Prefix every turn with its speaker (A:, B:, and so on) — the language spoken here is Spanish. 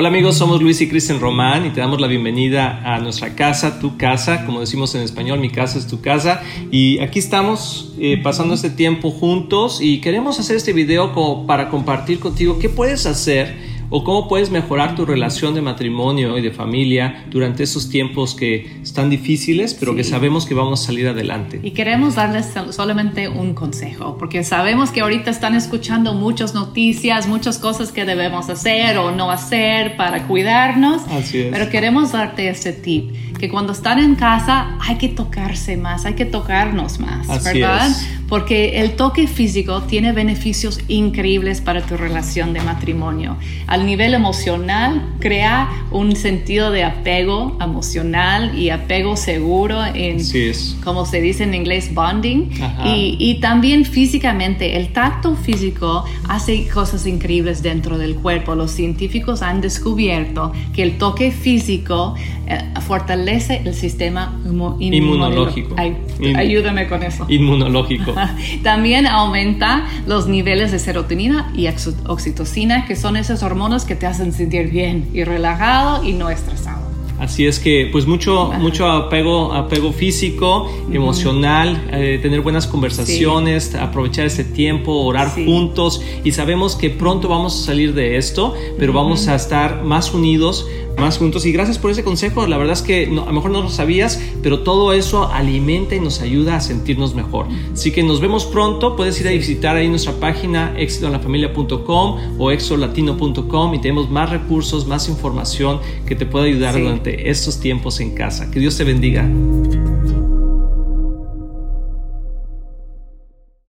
A: Hola amigos, somos Luis y Cristian Román y te damos la bienvenida a nuestra casa, tu casa, como decimos en español, mi casa es tu casa. Y aquí estamos eh, pasando este tiempo juntos y queremos hacer este video para compartir contigo qué puedes hacer o cómo puedes mejorar tu relación de matrimonio y de familia durante esos tiempos que están difíciles, pero que sabemos que vamos a salir adelante.
B: Y queremos darles solamente un consejo, porque sabemos que ahorita están escuchando muchas noticias, muchas cosas que debemos hacer o no hacer para cuidarnos,
A: Así es.
B: pero queremos darte este tip, que cuando están en casa hay que tocarse más, hay que tocarnos más,
A: Así
B: ¿verdad?
A: es.
B: Porque el toque físico tiene beneficios increíbles para tu relación de matrimonio. Al nivel emocional, crea un sentido de apego emocional y apego seguro en, como se dice en inglés, bonding. Y, y también físicamente, el tacto físico hace cosas increíbles dentro del cuerpo. Los científicos han descubierto que el toque físico eh, fortalece el sistema inmu-
A: Inmunológico.
B: Ay,
A: In-
B: ayúdame con eso.
A: Inmunológico.
B: También aumenta los niveles de serotonina y oxi- oxitocina, que son esas hormonas que te hacen sentir bien y relajado y no estresado.
A: Así es que, pues mucho, mucho apego, apego físico, emocional, eh, tener buenas conversaciones, aprovechar ese tiempo, orar
B: Sí.
A: juntos y sabemos que pronto vamos a salir de esto, pero vamos a estar más unidos, más juntos. Y gracias por ese consejo. La verdad es que no- a lo mejor no lo sabías, pero todo eso alimenta y nos ayuda a sentirnos mejor. Así que nos vemos pronto. Puedes ir a visitar ahí nuestra página exitoenlafamilia.com o exolatino.com y tenemos más recursos, más información que te puede ayudar
B: Sí.
A: Estos tiempos en casa. Que Dios te bendiga.